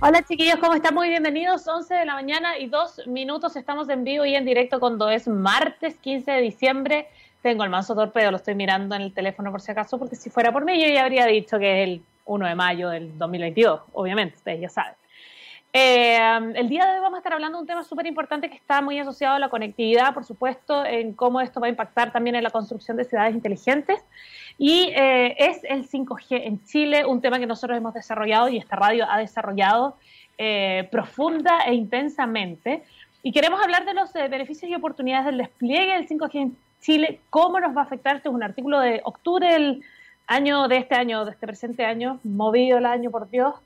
Hola chiquillos, ¿cómo están? Muy bienvenidos. 11 de la mañana y dos minutos. Estamos en vivo y en directo cuando es martes 15 de diciembre. Tengo el manso torpedo, lo estoy mirando en el teléfono por si acaso, porque si fuera por mí yo ya habría dicho que es el 1 de mayo del 2022, obviamente, ustedes ya saben. Eh, el día de hoy vamos a estar hablando de un tema súper importante que está muy asociado a la conectividad, por supuesto, en cómo esto va a impactar también en la construcción de ciudades inteligentes. Y eh, es el 5G en Chile, un tema que nosotros hemos desarrollado y esta radio ha desarrollado eh, profunda e intensamente. Y queremos hablar de los beneficios y oportunidades del despliegue del 5G en Chile, cómo nos va a afectar. Este es un artículo de octubre del año, de este año, de este presente año, movido el año, por Dios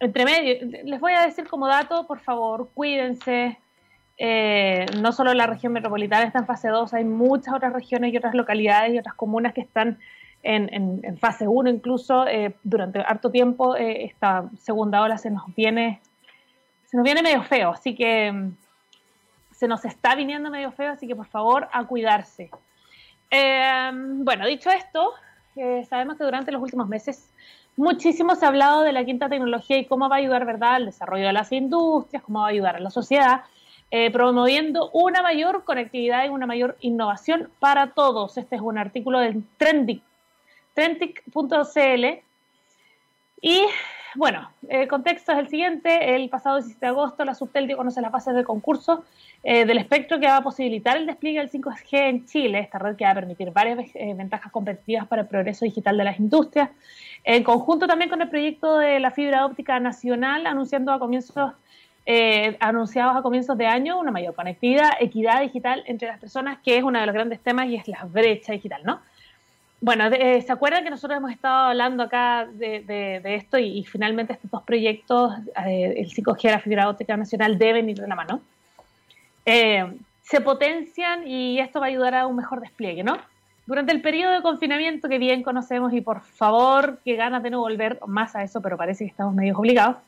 entre medio, les voy a decir como dato, por favor, cuídense. Eh, no solo la región metropolitana está en fase 2, hay muchas otras regiones y otras localidades y otras comunas que están en, fase 1 incluso. Eh, durante harto tiempo eh, esta segunda ola se nos viene se nos viene medio feo, así que mm, se nos está viniendo medio feo, así que por favor a cuidarse. bueno, dicho esto, sabemos que durante los últimos meses Muchísimo se ha hablado de la quinta tecnología y cómo va a ayudar, ¿verdad?, al desarrollo de las industrias, cómo va a ayudar a la sociedad, eh, promoviendo una mayor conectividad y una mayor innovación para todos. Este es un artículo del Trendic, trendic.cl. Y bueno, el contexto es el siguiente. El pasado 17 de agosto, la Subtel dio conoce las bases de concurso eh, del espectro que va a posibilitar el despliegue del 5G en Chile, esta red que va a permitir varias eh, ventajas competitivas para el progreso digital de las industrias, en conjunto también con el proyecto de la fibra óptica nacional, anunciando a comienzos eh, anunciados a comienzos de año una mayor conectividad, equidad digital entre las personas, que es uno de los grandes temas y es la brecha digital, ¿no? Bueno, ¿se acuerdan que nosotros hemos estado hablando acá de, esto y, finalmente estos dos proyectos, el 5G y la fibra óptica nacional, deben ir de la mano? Eh, se potencian y esto va a ayudar a un mejor despliegue, ¿no? Durante el periodo de confinamiento que bien conocemos y por favor, que ganas de no volver más a eso, pero parece que estamos medio obligados,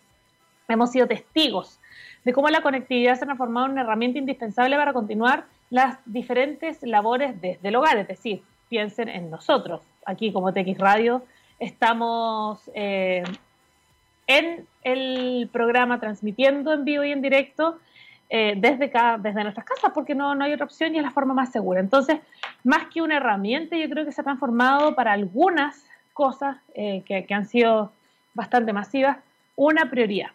hemos sido testigos de cómo la conectividad se ha transformado en una herramienta indispensable para continuar las diferentes labores desde el hogar, es decir, piensen en nosotros. Aquí como TX Radio estamos eh, en el programa transmitiendo en vivo y en directo eh, desde, desde nuestras casas, porque no, no hay otra opción y es la forma más segura. Entonces, más que una herramienta, yo creo que se ha transformado para algunas cosas eh, que, que, han sido bastante masivas, una prioridad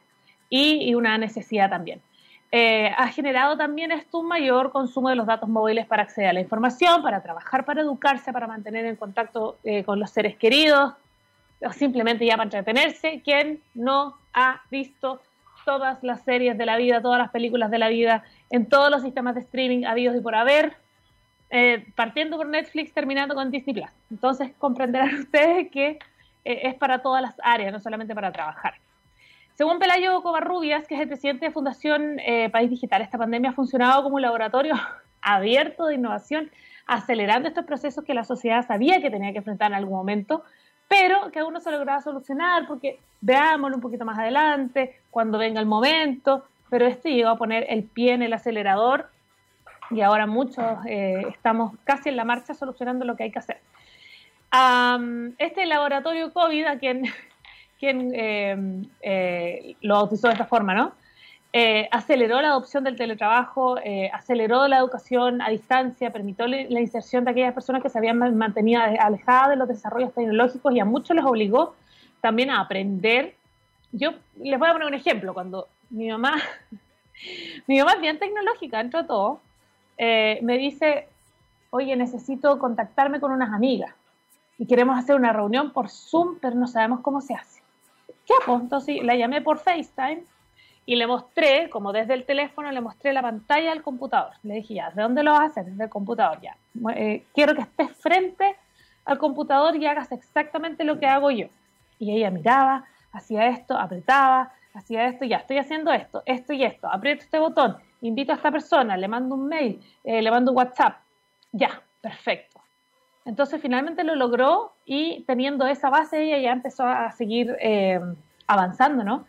y, una necesidad también. Eh, ha generado también esto un mayor consumo de los datos móviles para acceder a la información, para trabajar, para educarse, para mantener en contacto con los seres queridos, o simplemente ya para entretenerse. Quien no ha visto todas las series de la vida, todas las películas de la vida, en todos los sistemas de streaming habidos y por haber, eh, partiendo por Netflix, terminando con Disney Plus. Entonces comprenderán ustedes que eh, es para todas las áreas, no solamente para trabajar. Según Pelayo Covarrubias, que es el presidente de Fundación eh, País Digital, esta pandemia ha funcionado como un laboratorio abierto de innovación, acelerando estos procesos que la sociedad sabía que tenía que enfrentar en algún momento, pero que aún no se lograba solucionar porque veámoslo un poquito más adelante, cuando venga el momento, pero este llegó a poner el pie en el acelerador y ahora muchos eh, estamos casi en la marcha solucionando lo que hay que hacer. este laboratorio COVID, a quien, quien eh, eh, lo bautizó de esta forma, ¿no? Eh, aceleró la adopción del teletrabajo, aceleró la educación a distancia, permitió la inserción de aquellas personas que se habían mantenido alejadas de los desarrollos tecnológicos y a muchos les obligó también a aprender. Yo les voy a poner un ejemplo. Cuando mi mamá, mi mamá es bien tecnológica, dentro de todo, me dice, oye, necesito contactarme con unas amigas y queremos hacer una reunión por Zoom, pero no sabemos cómo se hace. ¿Qué pues entonces la llamé por FaceTime y le mostré, como desde el teléfono, le mostré la pantalla del computador. Le dije, ya, ¿de dónde lo vas a hacer? Desde el computador, ya. Eh, quiero que estés frente al computador y hagas exactamente lo que hago yo. Y ella miraba, hacía esto, apretaba, hacía esto, ya, estoy haciendo esto, esto y esto, aprieto este botón, invito a esta persona, le mando un mail, eh, le mando un WhatsApp, ya, perfecto. Entonces finalmente lo logró y teniendo esa base ella ya empezó a seguir eh, avanzando, ¿no?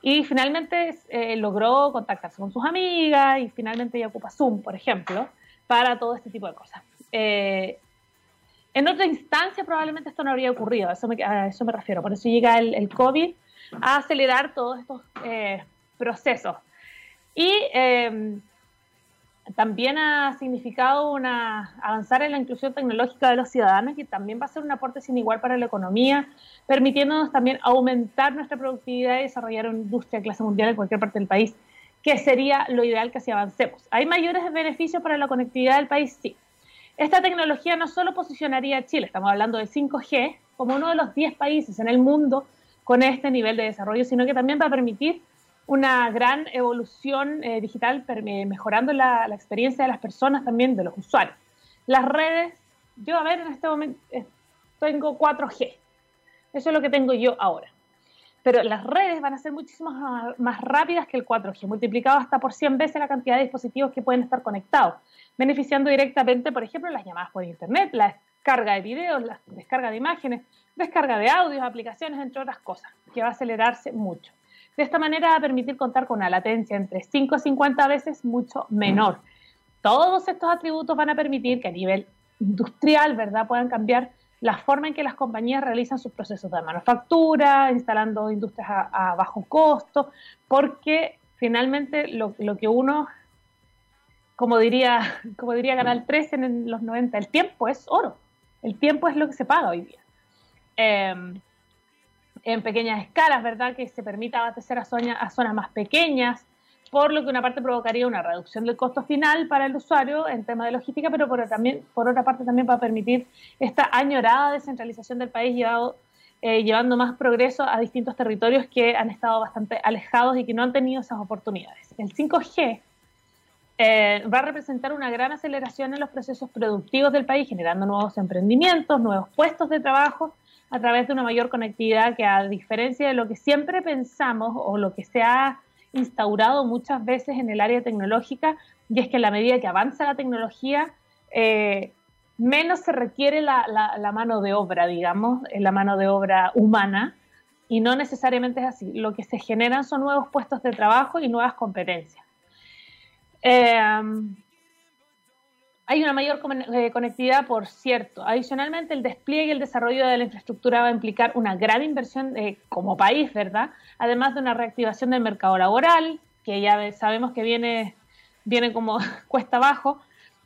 Y finalmente eh, logró contactarse con sus amigas y finalmente ella ocupa Zoom, por ejemplo, para todo este tipo de cosas. Eh, en otra instancia probablemente esto no habría ocurrido, a eso me, me refiero. Por eso llega el, el, COVID a acelerar todos estos eh, procesos. Y em, también ha significado una, avanzar en la inclusión tecnológica de los ciudadanos, que también va a ser un aporte sin igual para la economía, permitiéndonos también aumentar nuestra productividad y desarrollar una industria de clase mundial en cualquier parte del país, que sería lo ideal que así avancemos. ¿Hay mayores beneficios para la conectividad del país? Sí. Esta tecnología no solo posicionaría a Chile, estamos hablando de 5G, como uno de los 10 países en el mundo con este nivel de desarrollo, sino que también va a permitir una gran evolución eh, digital, eh, mejorando la, experiencia de las personas también, de los usuarios. Las redes, yo a ver, en este momento eh, tengo 4G, eso es lo que tengo yo ahora. Pero las redes van a ser muchísimo más, rápidas que el 4G, multiplicado hasta por 100 veces la cantidad de dispositivos que pueden estar conectados, beneficiando directamente, por ejemplo, las llamadas por Internet, la descarga de videos, la descarga de imágenes, descarga de audios, aplicaciones, entre otras cosas, que va a acelerarse mucho. De esta manera va a permitir contar con una latencia entre 5 y 50 veces mucho menor. Todos estos atributos van a permitir que a nivel industrial, ¿verdad?, puedan cambiar la forma en que las compañías realizan sus procesos de manufactura, instalando industrias a, bajo costo, porque finalmente lo, que uno, como diría, como diría Canal 13 en los 90, el tiempo es oro, el tiempo es lo que se paga hoy día. Em, en pequeñas escalas, ¿verdad? Que se permita abastecer a, zonas más pequeñas, por lo que una parte provocaría una reducción del costo final para el usuario en tema de logística, pero por, también, por otra parte también va a permitir esta añorada descentralización del país llevado, eh, llevando más progreso a distintos territorios que han estado bastante alejados y que no han tenido esas oportunidades. El 5G eh, va a representar una gran aceleración en los procesos productivos del país, generando nuevos emprendimientos, nuevos puestos de trabajo a través de una mayor conectividad que a diferencia de lo que siempre pensamos o lo que se ha instaurado muchas veces en el área tecnológica, y es que a la medida que avanza la tecnología, eh, menos se requiere la, la, mano de obra, digamos, eh, la mano de obra humana, y no necesariamente es así. Lo que se generan son nuevos puestos de trabajo y nuevas competencias. Eh, hay una mayor eh, conectividad, por cierto. Adicionalmente, el despliegue y el desarrollo de la infraestructura va a implicar una gran inversión eh, como país, ¿verdad? Además de una reactivación del mercado laboral, que ya sabemos que viene, viene como cuesta abajo,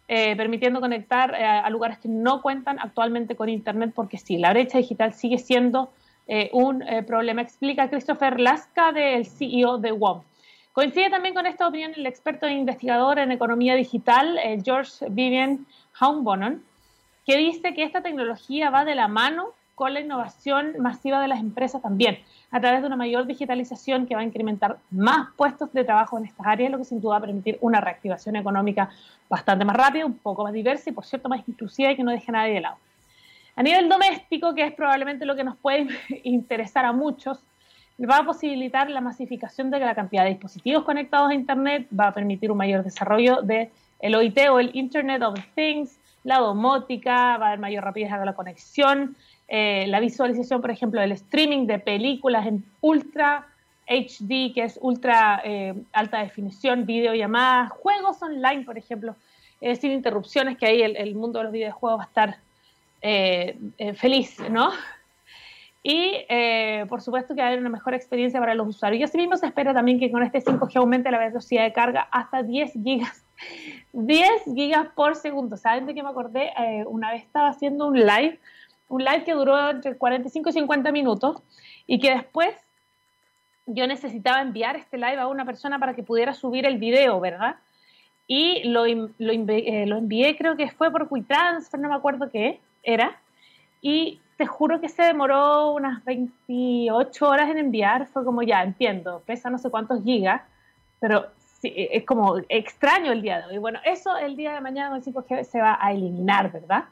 eh, permitiendo conectar a lugares que no cuentan actualmente con Internet, porque sí, la brecha digital sigue siendo un problema, explica Christopher Lasca, del CEO de WOM. Coincide también con esta opinión el experto e investigador en economía digital, eh, George Vivian Haumbonon, que dice que esta tecnología va de la mano con la innovación masiva de las empresas también, a través de una mayor digitalización que va a incrementar más puestos de trabajo en estas áreas, lo que sin duda va a permitir una reactivación económica bastante más rápida, un poco más diversa y, por cierto, más inclusiva y que no deje a nadie de lado. A nivel doméstico, que es probablemente lo que nos puede interesar a muchos, va a posibilitar la masificación de la cantidad de dispositivos conectados a Internet, va a permitir un mayor desarrollo de el OIT o el Internet of Things, la domótica, va a haber mayor rapidez de la conexión, eh, la visualización, por ejemplo, del streaming de películas en ultra HD, que es ultra eh, alta definición, videollamadas, juegos online, por ejemplo, eh, sin interrupciones, que ahí el, mundo de los videojuegos va a estar feliz, ¿no? Y eh, por supuesto que va a haber una mejor experiencia para los usuarios. Y asimismo se espera también que con este 5G aumente la velocidad de carga hasta 10 gigas. 10 gigas por segundo. ¿Saben de qué me acordé? Eh, una vez estaba haciendo un live, un live que duró entre 45 y 50 minutos y que después yo necesitaba enviar este live a una persona para que pudiera subir el video, ¿verdad? Y lo, lo, eh, lo envié, creo que fue por WeTransfer, no me acuerdo qué era. Y te juro que se demoró unas 28 horas en enviar. Fue como, ya, entiendo, pesa no sé cuántos gigas, pero sí, e, es como extraño el día de hoy. Bueno, eso el día de mañana con 5G se va a eliminar, ¿verdad?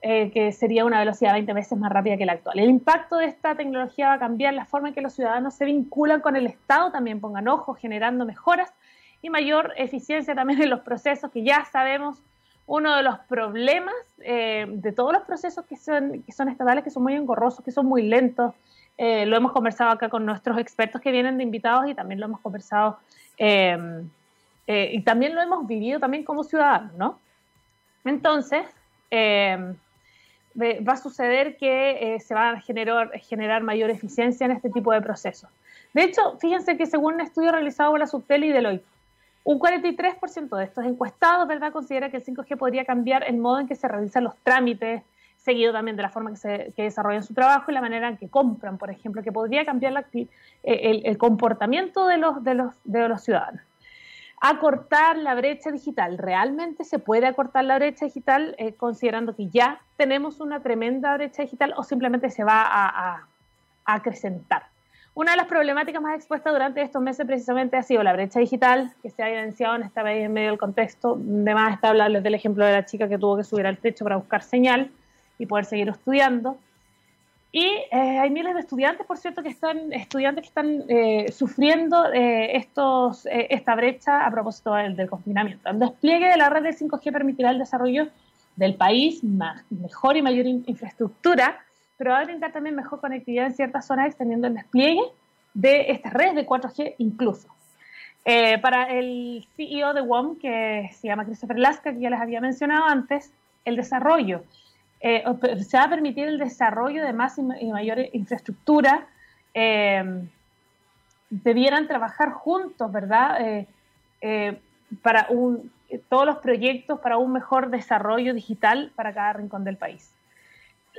Eh, que sería una velocidad 20 veces más rápida que la actual. El impacto de esta tecnología va a cambiar la forma en que los ciudadanos se vinculan con el Estado, también pongan ojo, generando mejoras y mayor eficiencia también en los procesos que ya sabemos uno de los problemas eh, de todos los procesos que son, que son estatales, que son muy engorrosos, que son muy lentos. Eh, lo hemos conversado acá con nuestros expertos que vienen de invitados y también lo hemos conversado eh, y también lo hemos vivido también como ciudadanos, ¿no? Entonces, va a suceder que se va a generar, generar mayor eficiencia en este tipo de procesos. De hecho, fíjense que según un estudio realizado por la Subtel y Deloitte, un 43% de estos encuestados ¿verdad? considera que el 5G podría cambiar el modo en que se realizan los trámites, seguido también de la forma que, se, desarrollan su trabajo y la manera en que compran, por ejemplo, que podría cambiar eh, el, comportamiento de los, ciudadanos. Acortar la brecha digital. ¿Realmente se puede acortar la brecha digital eh, considerando que ya tenemos una tremenda brecha digital o simplemente se va a acrecentar? Una de las problemáticas más expuestas durante estos meses precisamente ha sido la brecha digital, que se ha evidenciado en esta vez en medio del contexto. De más está hablarles del ejemplo de la chica que tuvo que subir al techo para buscar señal y poder seguir estudiando. Y eh, hay miles de estudiantes, por cierto, que están, estudiantes que están eh, sufriendo eh, estos, esta brecha a propósito del, del, confinamiento. El despliegue de la red de 5G permitirá el desarrollo del país, más, mejor y mayor infraestructura, pero va a brindar también mejor conectividad en ciertas zonas extendiendo el despliegue de esta red de 4G incluso. Eh, para el CEO de WOM, que se llama Christopher Laska, que ya les había mencionado antes, el desarrollo. Eh, se va a permitir el desarrollo de más y, mayor infraestructura. Eh, debieran trabajar juntos, ¿verdad? para un, todos los proyectos para un mejor desarrollo digital para cada rincón del país.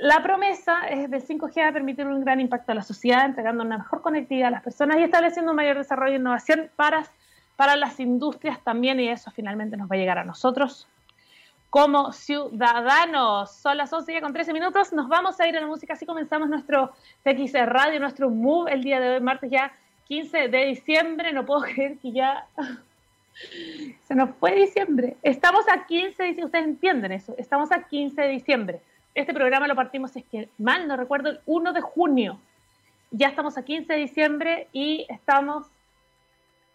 La promesa es del 5G a permitir un gran impacto a la sociedad, entregando una mejor conectividad a las personas y estableciendo un mayor desarrollo e innovación para, para las industrias también, y eso finalmente nos va a llegar a nosotros como ciudadanos. Son las 11 ya con 13 minutos, nos vamos a ir a la música, así comenzamos nuestro TX Radio, nuestro Move el día de hoy, martes ya 15 de diciembre, no puedo creer que ya se nos fue diciembre. Estamos a 15 de diciembre, ustedes entienden eso, estamos a 15 de diciembre. Este programa lo partimos, es que mal no recuerdo, el 1 de junio. Ya estamos a 15 de diciembre y estamos,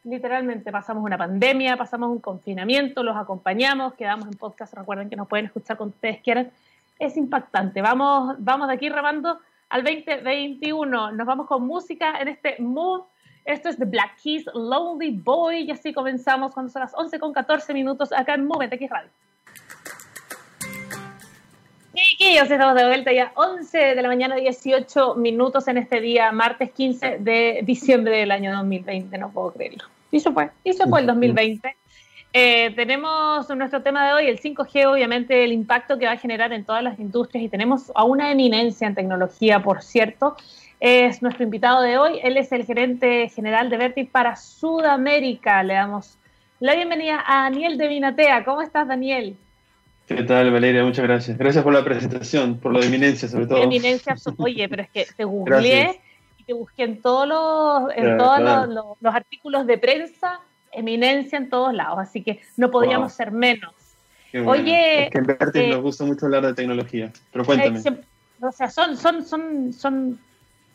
literalmente, pasamos una pandemia, pasamos un confinamiento, los acompañamos, quedamos en podcast, recuerden que nos pueden escuchar cuando ustedes quieran. Es impactante. Vamos, vamos de aquí remando al 2021. Nos vamos con música en este Move. Esto es The Black Keys, Lonely Boy. Y así comenzamos cuando son las 11 con 14 minutos acá en Move aquí Radio. Chiquillos, estamos de vuelta ya 11 de la mañana, 18 minutos en este día, martes 15 de diciembre del año 2020, no puedo creerlo. Y eso fue, y eso fue el 2020. Eh, tenemos nuestro tema de hoy, el 5G, obviamente el impacto que va a generar en todas las industrias y tenemos a una eminencia en tecnología, por cierto. Es nuestro invitado de hoy, él es el gerente general de Verti para Sudamérica. Le damos la bienvenida a Daniel de Vinatea. ¿Cómo estás, Daniel? ¿Qué tal, Valeria? Muchas gracias. Gracias por la presentación, por la eminencia sobre todo. Eminencia, oye, pero es que te googleé y te busqué en todos los, en todos Los, artículos de prensa, eminencia en todos lados, así que no podríamos ser menos. Oye, es que en Vertis eh, nos gusta mucho hablar de tecnología, pero cuéntame. Eh, o sea, son, son, son, son,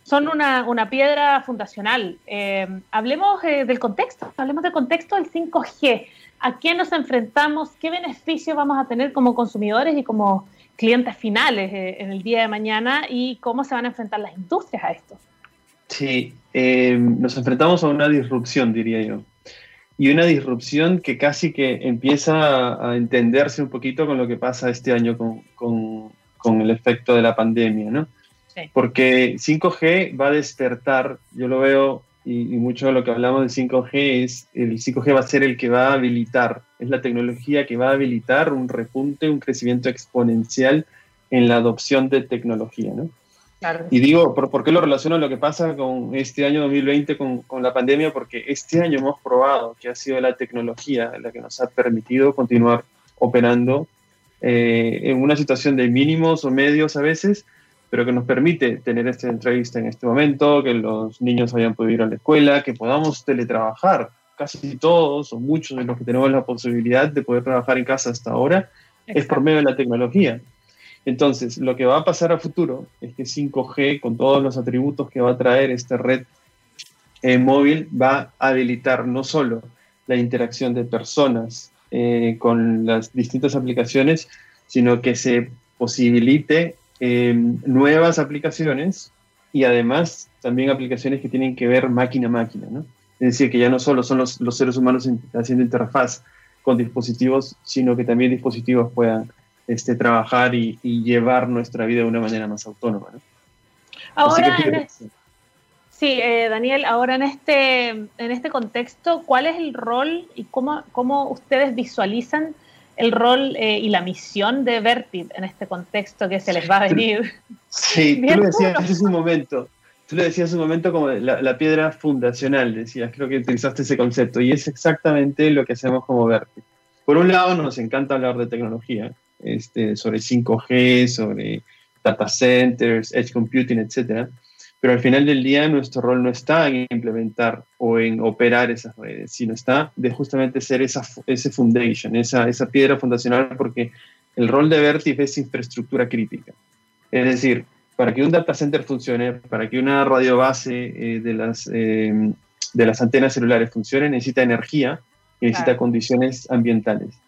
son una, una piedra fundacional. Eh, hablemos del contexto, hablemos del contexto del 5G a qué nos enfrentamos, qué beneficios vamos a tener como consumidores y como clientes finales eh, en el día de mañana y cómo se van a enfrentar las industrias a esto. Sí, eh, nos enfrentamos a una disrupción, diría yo. Y una disrupción que casi que empieza a entenderse un poquito con lo que pasa este año con, con, con el efecto de la pandemia, ¿no? Sí. Porque 5G va a despertar, yo lo veo y, mucho de lo que hablamos del 5G es, el 5G va a ser el que va a habilitar, es la tecnología que va a habilitar un repunte, un crecimiento exponencial en la adopción de tecnología, ¿no? Claro. Y digo, ¿por, ¿por, qué lo relaciono a lo que pasa con este año 2020 con, con, la pandemia? Porque este año hemos probado que ha sido la tecnología la que nos ha permitido continuar operando eh, en una situación de mínimos o medios a veces, pero que nos permite tener esta entrevista en este momento, que los niños hayan podido ir a la escuela, que podamos teletrabajar. Casi todos o muchos de los que tenemos la posibilidad de poder trabajar en casa hasta ahora es por medio de la tecnología. Entonces, lo que va a pasar a futuro es que 5G, con todos los atributos que va a traer esta red eh, móvil, va a habilitar no solo la interacción de personas eh, con las distintas aplicaciones, sino que se posibilite Em, nuevas aplicaciones y además también aplicaciones que tienen que ver máquina a máquina, ¿no? Es decir, que ya no solo son los, seres humanos haciendo interfaz con dispositivos, sino que también dispositivos puedan este, trabajar y, llevar nuestra vida de una manera más autónoma. Ahora, sí, eh, Daniel, ahora en este, en este contexto, ¿cuál es el rol y cómo, cómo ustedes visualizan el rol eh, y la misión de Vertit en este contexto que se les va a venir? Sí, tú lo decías hace un momento. Tú lo decías hace un momento como la, piedra fundacional, decías, creo que utilizaste ese concepto, y es exactamente lo que hacemos como Vertit. Por un lado, nos encanta hablar de tecnología, este, sobre 5G, sobre data centers, edge computing, etc. Pero al final del día nuestro rol no está en implementar o en operar esas redes, sino está de justamente ser esa, ese foundation, esa, esa piedra fundacional, porque el rol de Vertif es infraestructura crítica. Es decir, para que un data center funcione, para que una radio base eh, de, las, eh, de las antenas celulares funcione, necesita energía y necesita condiciones ambientales.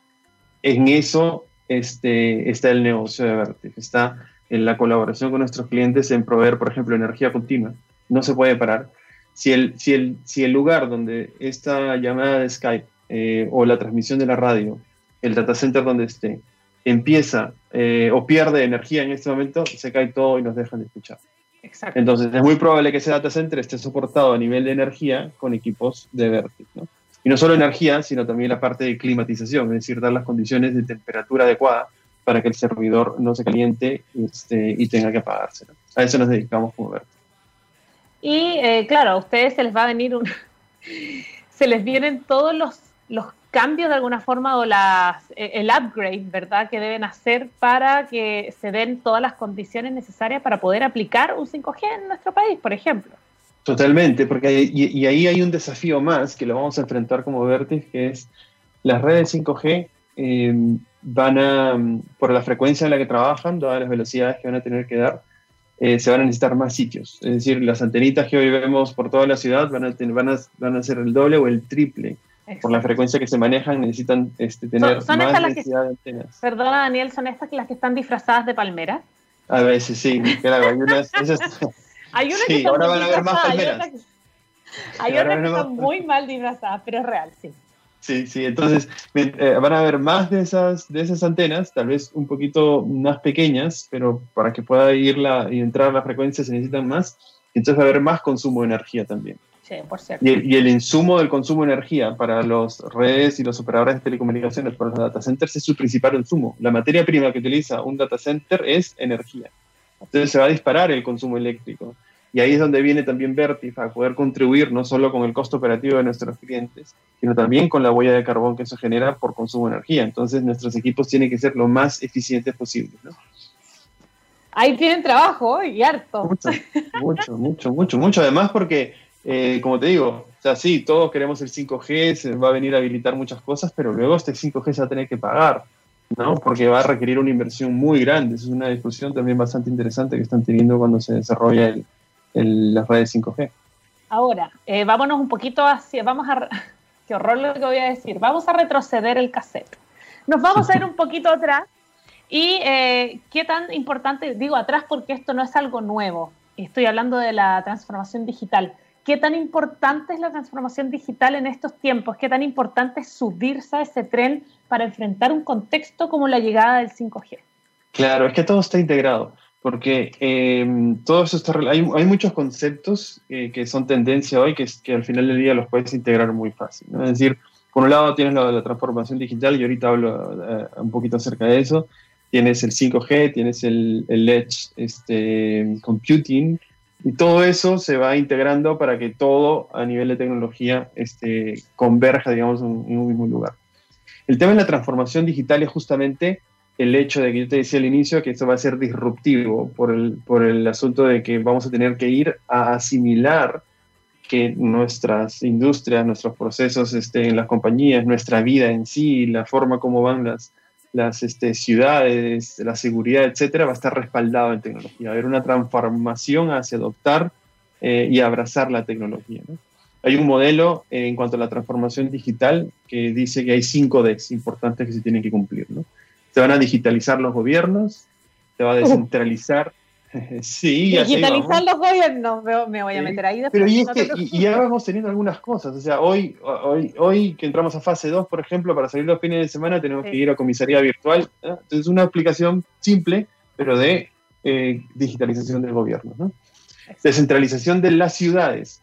En eso este, está el negocio de Vertex, está en la colaboración con nuestros clientes en proveer, por ejemplo, energía continua. No se puede parar. Si el, si el, si el lugar donde esta llamada de Skype eh, o la transmisión de la radio, el data center donde esté, empieza eh, o pierde energía en este momento, se cae todo y nos dejan de escuchar. Exacto. Entonces es muy probable que ese data center esté soportado a nivel de energía con equipos de Vertex. ¿no? Y no solo energía, sino también la parte de climatización, es decir, dar las condiciones de temperatura adecuada para que el servidor no se caliente este, y tenga que apagarse. A eso nos dedicamos como Verti. Y eh, claro, a ustedes se les va a venir un... se les vienen todos los, los cambios de alguna forma o las, eh, el upgrade, ¿verdad?, que deben hacer para que se den todas las condiciones necesarias para poder aplicar un 5G en nuestro país, por ejemplo. Totalmente, porque y, ahí hay un desafío más que lo vamos a enfrentar como Vertex, que es las redes 5G eh, van a, por la frecuencia en la que trabajan, todas las velocidades que van a tener que dar, eh, se van a necesitar más sitios. Es decir, las antenitas que hoy vemos por toda la ciudad van a, tener, van a, van a ser el doble o el triple. Por la frecuencia que se manejan, necesitan este, tener más densidad de antenas. Perdona, Daniel, ¿son estas las que están disfrazadas de palmera? A veces sí, claro, hay unas, Hay una que ahora van a ver más palmeras. Hay otras que, son muy mal disfrazadas, pero es real, sí. Sí, sí, entonces eh, van a haber más de esas, de esas antenas, tal vez un poquito más pequeñas, pero para que pueda ir la, y entrar la frecuencia se necesitan más, entonces va a haber más consumo de energía también. Sí, por cierto. Y, y, el insumo del consumo de energía para las redes y los operadores de telecomunicaciones, para los data centers, es su principal insumo. La materia prima que utiliza un data center es energía. Entonces se va a disparar el consumo eléctrico. Y ahí es donde viene también Vertif a poder contribuir no solo con el costo operativo de nuestros clientes, sino también con la huella de carbón que eso genera por consumo de energía. Entonces nuestros equipos tienen que ser lo más eficientes posible. Ahí tienen trabajo y harto. Mucho, mucho, mucho, mucho, mucho. Además porque, eh, como te digo, o sea, sí, todos queremos el 5G, se va a venir a habilitar muchas cosas, pero luego este 5G se va a tener que pagar. ¿no? Porque va a requerir una inversión muy grande. Es una discusión también bastante interesante que están teniendo cuando se desarrolla el, el, las redes 5G. Ahora, eh, vámonos un poquito hacia, vamos a, qué horror lo que voy a decir, vamos a retroceder el cassette. Nos vamos a ir un poquito atrás y eh, qué tan importante, digo atrás porque esto no es algo nuevo, estoy hablando de la transformación digital. ¿Qué tan importante es la transformación digital en estos tiempos? ¿Qué tan importante es subirse a ese tren para enfrentar un contexto como la llegada del 5G? Claro, es que todo está integrado, porque eh, todo eso está, hay, hay muchos conceptos eh, que son tendencia hoy que, al final del día los puedes integrar muy fácil. Es decir, por un lado tienes la transformación digital, y ahorita hablo eh, un poquito acerca de eso. Tienes el 5G, tienes el, Edge este, Computing, y todo eso se va integrando para que todo a nivel de tecnología este, converja, digamos, en, un mismo lugar. El tema de la transformación digital es justamente el hecho de que yo te decía al inicio que esto va a ser disruptivo por el, por el asunto de que vamos a tener que ir a asimilar que nuestras industrias, nuestros procesos este, en las compañías, nuestra vida en sí, la forma como van las, las este, ciudades, la seguridad, etcétera, va a estar respaldado en tecnología. Va a haber una transformación hacia adoptar eh, y abrazar la tecnología. Hay un modelo eh, en cuanto a la transformación digital que dice que hay cinco Ds importantes que se tienen que cumplir. ¿no? Se van a digitalizar los gobiernos, se va a descentralizar Sí, digitalizar los gobiernos, me voy a meter ahí. Pero y, es que, y, ya vamos teniendo algunas cosas, o sea, hoy, hoy, hoy que entramos a fase 2, por ejemplo, para salir los fines de semana tenemos que ir a comisaría virtual, entonces es una aplicación simple, pero de eh, digitalización del gobierno. ¿no? Descentralización de las ciudades.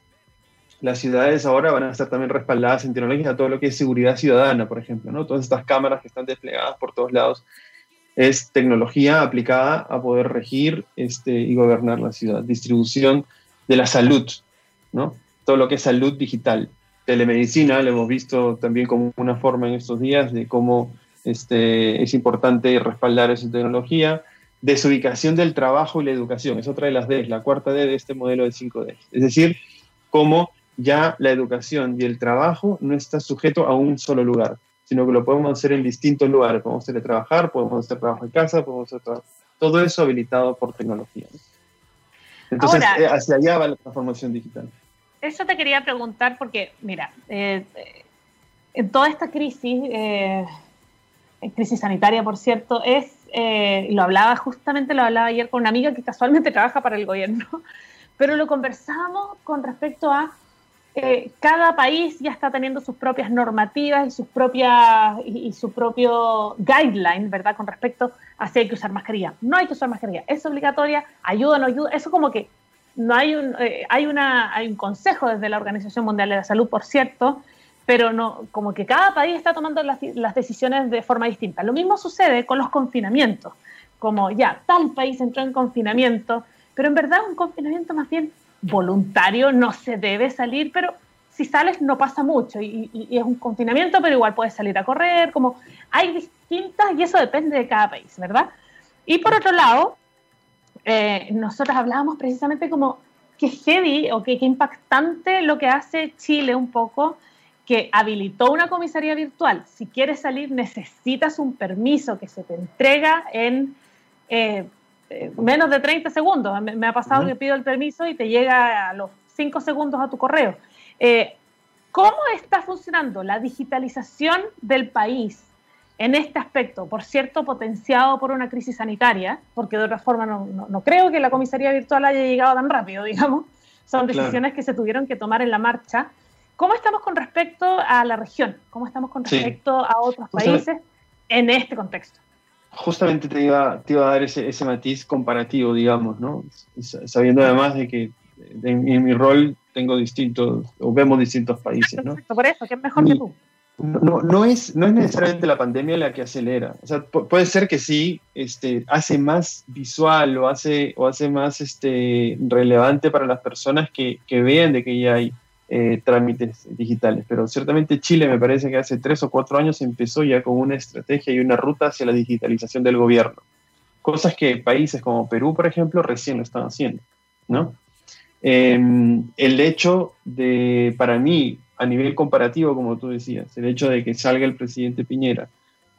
Las ciudades ahora van a estar también respaldadas en tecnología, todo lo que es seguridad ciudadana, por ejemplo, ¿no? Todas estas cámaras que están desplegadas por todos lados es tecnología aplicada a poder regir este, y gobernar la ciudad. Distribución de la salud, ¿no? Todo lo que es salud digital. Telemedicina, lo hemos visto también como una forma en estos días de cómo este, es importante respaldar esa tecnología desubicación del trabajo y la educación. Es otra de las D, la cuarta D de este modelo de 5D. Es decir, cómo ya la educación y el trabajo no está sujeto a un solo lugar, sino que lo podemos hacer en distintos lugares. Podemos trabajar, podemos hacer trabajo en casa, podemos hacer trabajo. Todo eso habilitado por tecnología. Entonces, eh, hacia allá va la transformación digital. Eso te quería preguntar porque, mira, eh, en toda esta crisis, eh, crisis sanitaria, por cierto, es eh, lo hablaba justamente, lo hablaba ayer con una amiga que casualmente trabaja para el gobierno, pero lo conversamos con respecto a eh, cada país ya está teniendo sus propias normativas y sus propias y, su propio guideline, ¿verdad? Con respecto a si hay que usar mascarilla. No hay que usar mascarilla, es obligatoria, ayuda, no ayuda. Eso como que no hay un, eh, hay una, hay un consejo desde la Organización Mundial de la Salud, por cierto, pero no, como que cada país está tomando las, decisiones de forma distinta. Lo mismo sucede con los confinamientos, como ya, tal país entró en confinamiento, pero en verdad un confinamiento más bien voluntario, no se debe salir, pero si sales no pasa mucho y, es un confinamiento, pero igual puedes salir a correr, como hay distintas y eso depende de cada país, ¿verdad? Y por otro lado, eh, nosotros hablábamos precisamente como que heavy o que, que impactante lo que hace Chile un poco que habilitó una comisaría virtual. Si quieres salir, necesitas un permiso que se te entrega en eh, eh, menos de 30 segundos. Me, ha pasado que pido el permiso y te llega a los 5 segundos a tu correo. Eh, ¿Cómo está funcionando la digitalización del país en este aspecto? Por cierto, potenciado por una crisis sanitaria, porque de otra forma no, creo que la comisaría virtual haya llegado tan rápido, digamos. Son decisiones que se tuvieron que tomar en la marcha. ¿Cómo estamos con respecto a la región? ¿Cómo estamos con respecto a otros países en este contexto? Justamente te iba, te iba a dar ese, ese matiz comparativo, digamos, ¿no? Sabiendo además de que en, mi rol tengo distintos, o vemos distintos países, ¿no? por eso, que es mejor que tú. No, no, es, no es necesariamente la pandemia la que acelera. O sea, puede ser que sí este, hace más visual o hace, o hace más este, relevante para las personas que, que vean de que ya hay eh, trámites digitales. Pero ciertamente Chile me parece que hace tres o cuatro años empezó ya con una estrategia y una ruta hacia la digitalización del gobierno. Cosas que países como Perú, por ejemplo, recién lo están haciendo. ¿no? Em, el hecho de, para mí, a nivel comparativo, como tú decías, el hecho de que salga el presidente Piñera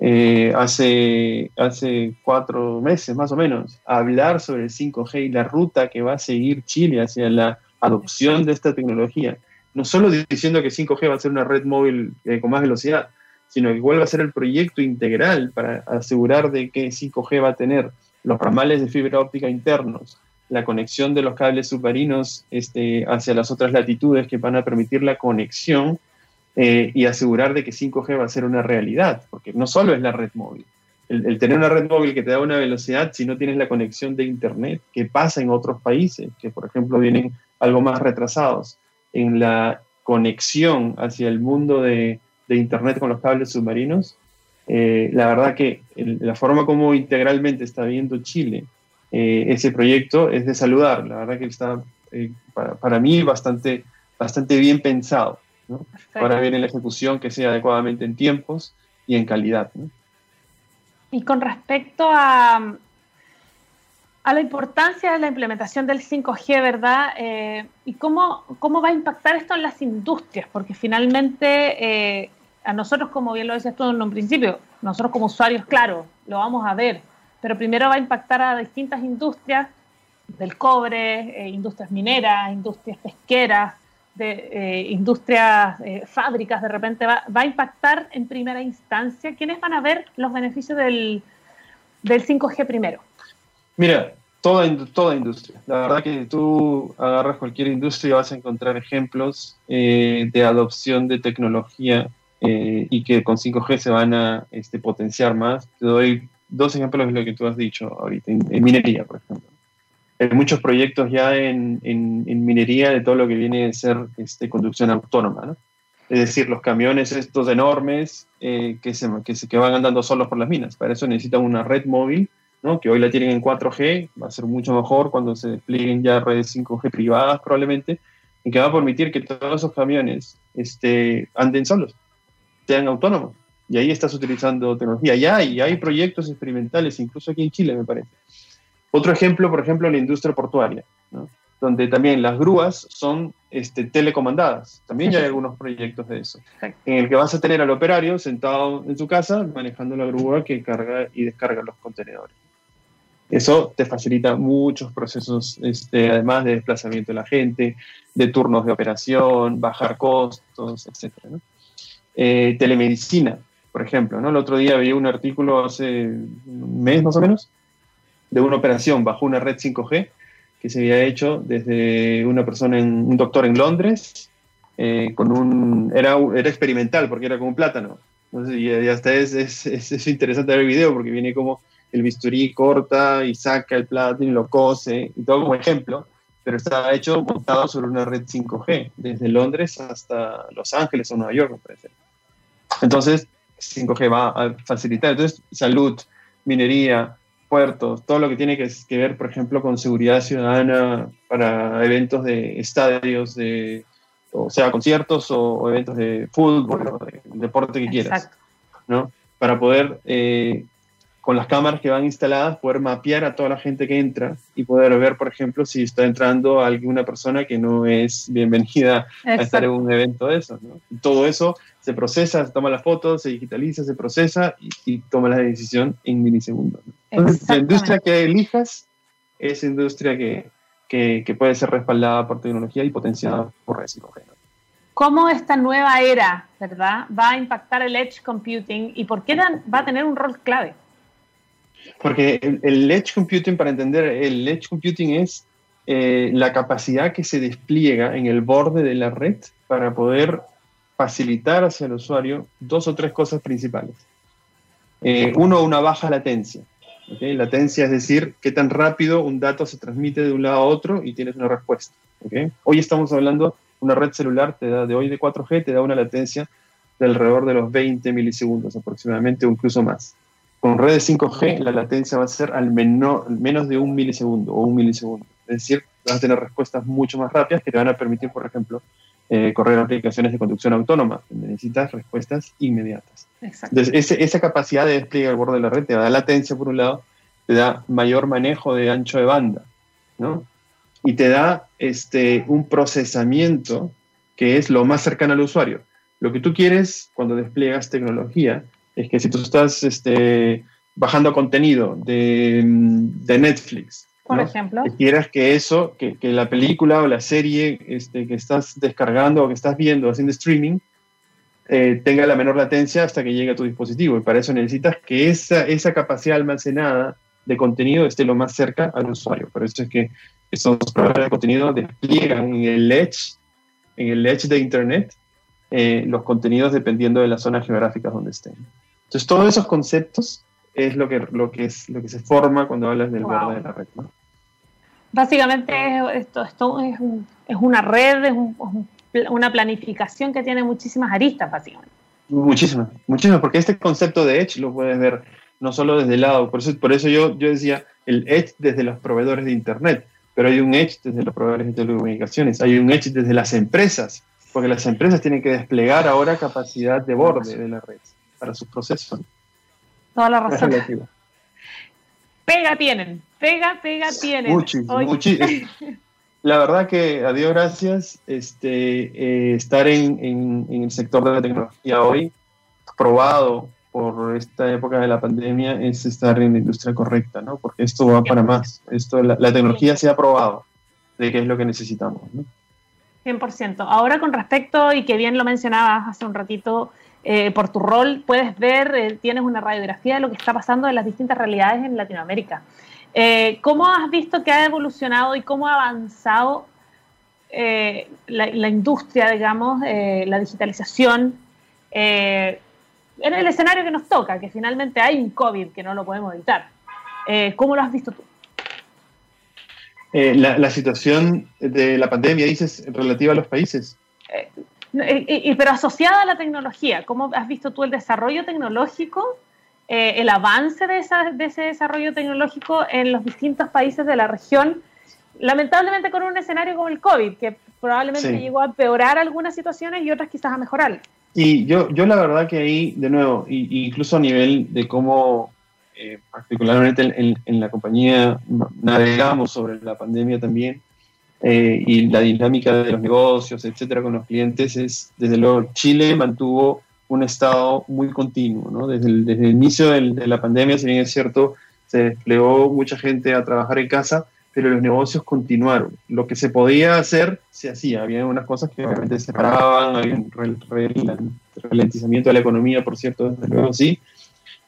eh, hace, hace cuatro meses más o menos a hablar sobre el 5G y la ruta que va a seguir Chile hacia la adopción de esta tecnología no solo diciendo que 5G va a ser una red móvil eh, con más velocidad, sino que igual va a ser el proyecto integral para asegurar de que 5G va a tener los ramales de fibra óptica internos, la conexión de los cables submarinos este, hacia las otras latitudes que van a permitir la conexión eh, y asegurar de que 5G va a ser una realidad, porque no solo es la red móvil. El, el, tener una red móvil que te da una velocidad si no tienes la conexión de Internet, que pasa en otros países, que por ejemplo vienen algo más retrasados en la conexión hacia el mundo de, Internet con los cables submarinos, eh, la verdad que la forma como integralmente está viendo Chile eh, ese proyecto es de saludar. La verdad que está eh, para, mí bastante, bastante bien pensado. Ahora viene la ejecución que sea adecuadamente en tiempos y en calidad. Y con respecto a, a la importancia de la implementación del 5G, ¿verdad? Eh, y cómo, cómo va a impactar esto en las industrias, porque finalmente eh, a nosotros, como bien lo decías tú en un principio, nosotros como usuarios, claro, lo vamos a ver, pero primero va a impactar a distintas industrias del cobre, eh, industrias mineras, industrias pesqueras, de, industrias, fábricas, de repente va, va, a impactar en primera instancia. ¿Quiénes van a ver los beneficios del, del 5G primero? Mira, Toda, toda industria. La verdad que tú agarras cualquier industria y vas a encontrar ejemplos eh, de adopción de tecnología eh, y que con 5G se van a este, potenciar más. Te doy dos ejemplos de lo que tú has dicho ahorita, en, minería, por ejemplo. Hay muchos proyectos ya en, en, minería de todo lo que viene a ser este, conducción autónoma, ¿no? Es decir, los camiones estos enormes eh, que, se, que, se, que van andando solos por las minas. Para eso necesitan una red móvil, ¿no? que hoy la tienen en 4G, va a ser mucho mejor cuando se desplieguen ya redes 5G privadas probablemente, y que va a permitir que todos esos camiones este, anden solos, sean autónomos. Y ahí estás utilizando tecnología. Ya hay, hay proyectos experimentales, incluso aquí en Chile, me parece. Otro ejemplo, por ejemplo, la industria portuaria. ¿no? donde también las grúas son este, telecomandadas. También ya hay algunos proyectos de eso, en el que vas a tener al operario sentado en su casa manejando la grúa que carga y descarga los contenedores. Eso te facilita muchos procesos, este, además de desplazamiento de la gente, de turnos de operación, bajar costos, etc. Eh, telemedicina, por ejemplo. ¿no? El otro día vi un artículo hace un mes más o menos de una operación bajo una red 5G que se había hecho desde una persona, en, un doctor en Londres, eh, con un, era, era experimental porque era como un plátano. y, hasta es, es, es, interesante ver el video porque viene como el bisturí corta y saca el plátano y lo cose, y todo como ejemplo, pero estaba hecho montado sobre una red 5G, desde Londres hasta Los Ángeles o Nueva York, me parece. Entonces, 5G va a facilitar. Entonces, salud, minería, puertos, todo lo que tiene que, ver, por ejemplo, con seguridad ciudadana para eventos de estadios, de, o sea, conciertos o, eventos de fútbol o de, deporte que quieras, ¿no? Para poder, eh, con las cámaras que van instaladas, poder mapear a toda la gente que entra y poder ver, por ejemplo, si está entrando alguna persona que no es bienvenida a estar en un evento de esos, ¿no? todo eso se procesa, se toma la foto, se digitaliza, se procesa y, toma la decisión en milisegundos. Entonces, la industria que elijas es industria que, que, puede ser respaldada por tecnología y potenciada por redes 5 ¿Cómo esta nueva era, verdad, va a impactar el edge computing y por qué va a tener un rol clave? Porque el, edge computing, para entender, el edge computing es eh, la capacidad que se despliega en el borde de la red para poder facilitar hacia el usuario dos o tres cosas principales. Eh, uno, una baja latencia. Latencia es decir, qué tan rápido un dato se transmite de un lado a otro y tienes una respuesta. Hoy estamos hablando, una red celular te da de hoy de 4G, te da una latencia de alrededor de los 20 milisegundos aproximadamente o incluso más. Con redes 5G la latencia va a ser al menos de un milisegundo o un milisegundo. Es decir, vas a tener respuestas mucho más rápidas que te van a permitir, por ejemplo, eh, correr aplicaciones de conducción autónoma, necesitas respuestas inmediatas. Entonces, esa capacidad de despliegue al borde de la red te da latencia por un lado, te da mayor manejo de ancho de banda, ¿no? Y te da este, un procesamiento que es lo más cercano al usuario. Lo que tú quieres cuando despliegas tecnología es que si tú estás este, bajando contenido de, de Netflix por ejemplo. Que quieras que eso, que, que, la película o la serie este, que estás descargando o que estás viendo haciendo streaming, eh, tenga la menor latencia hasta que llegue a tu dispositivo. Y para eso necesitas que esa, esa capacidad almacenada de contenido esté lo más cerca al usuario. Por eso es que esos proveedores de contenido despliegan en el edge, en el edge de Internet, eh, los contenidos dependiendo de las zonas geográficas donde estén. Entonces, todos esos conceptos es lo que, lo que, es, lo que se forma cuando hablas del borde de la red. Básicamente esto, esto es, es, una red, es una planificación que tiene muchísimas aristas, básicamente. Muchísimas, muchísimas, porque este concepto de Edge lo puedes ver no solo desde el lado, por eso, por eso yo, yo decía el Edge desde los proveedores de Internet, pero hay un Edge desde los proveedores de telecomunicaciones, hay un Edge desde las empresas, porque las empresas tienen que desplegar ahora capacidad de borde de la red para sus procesos. Toda la razón. Pega tienen, pega, pega tienen. Muchísimo, La verdad que, a Dios gracias, este, eh, estar en, en, el sector de la tecnología hoy, probado por esta época de la pandemia, es estar en la industria correcta, ¿no? Porque esto va para más. Esto, la, la tecnología se ha probado de qué es lo que necesitamos, ¿no? 100%. Ahora con respecto, y que bien lo mencionabas hace un ratito, eh, por tu rol puedes ver, eh, tienes una radiografía de lo que está pasando en las distintas realidades en Latinoamérica. Eh, ¿Cómo has visto que ha evolucionado y cómo ha avanzado la, industria, digamos, la digitalización en el escenario que nos toca, que finalmente hay un COVID que no lo podemos evitar? ¿Cómo lo has visto tú? La, situación de la pandemia, dices, relativa a los países. Pero asociada a la tecnología, ¿cómo has visto tú el desarrollo tecnológico eh, el avance de, ese desarrollo tecnológico en los distintos países de la región, lamentablemente con un escenario como el COVID, que probablemente llegó a empeorar algunas situaciones y otras quizás a mejorar. Y yo, yo la verdad que ahí, de nuevo, incluso a nivel de cómo, eh, particularmente en, la compañía, navegamos sobre la pandemia también, eh, y la dinámica de los negocios, etcétera, con los clientes, es, desde luego, Chile mantuvo un estado muy continuo. ¿no? Desde, el, desde el inicio de la pandemia, si bien es cierto, se desplegó mucha gente a trabajar en casa, pero los negocios continuaron. Lo que se podía hacer, se hacía. Había unas cosas que obviamente se paraban, había un ralentizamiento de la economía, por cierto, desde luego sí,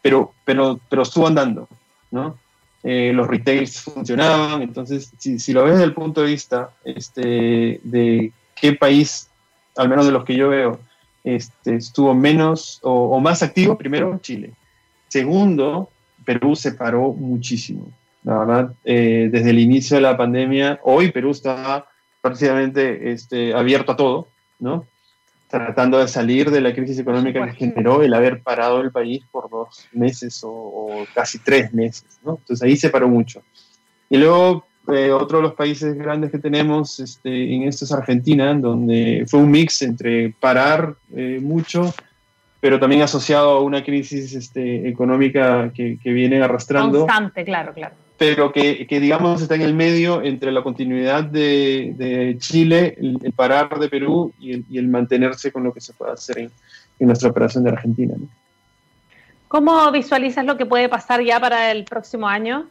pero, pero, pero estuvo andando. ¿no? Eh, los retails funcionaban, entonces, si, si, lo ves desde el punto de vista este, de qué país, al menos de los que yo veo, este, estuvo menos o, más activo, primero Chile. Segundo, Perú se paró muchísimo. La verdad, eh, desde el inicio de la pandemia, hoy Perú está prácticamente este, abierto a todo, ¿no? Tratando de salir de la crisis económica que generó el haber parado el país por dos meses o, o casi tres meses, ¿no? Entonces ahí se paró mucho. Y luego eh, otro de los países grandes que tenemos este, en esto es Argentina, donde fue un mix entre parar eh, mucho, pero también asociado a una crisis este, económica que, que, viene arrastrando. Constante, claro, claro. Pero que, que, digamos está en el medio entre la continuidad de, de Chile, el, parar de Perú y el, y el, mantenerse con lo que se puede hacer en, en nuestra operación de Argentina. ¿Cómo visualizas lo que puede pasar ya para el próximo año?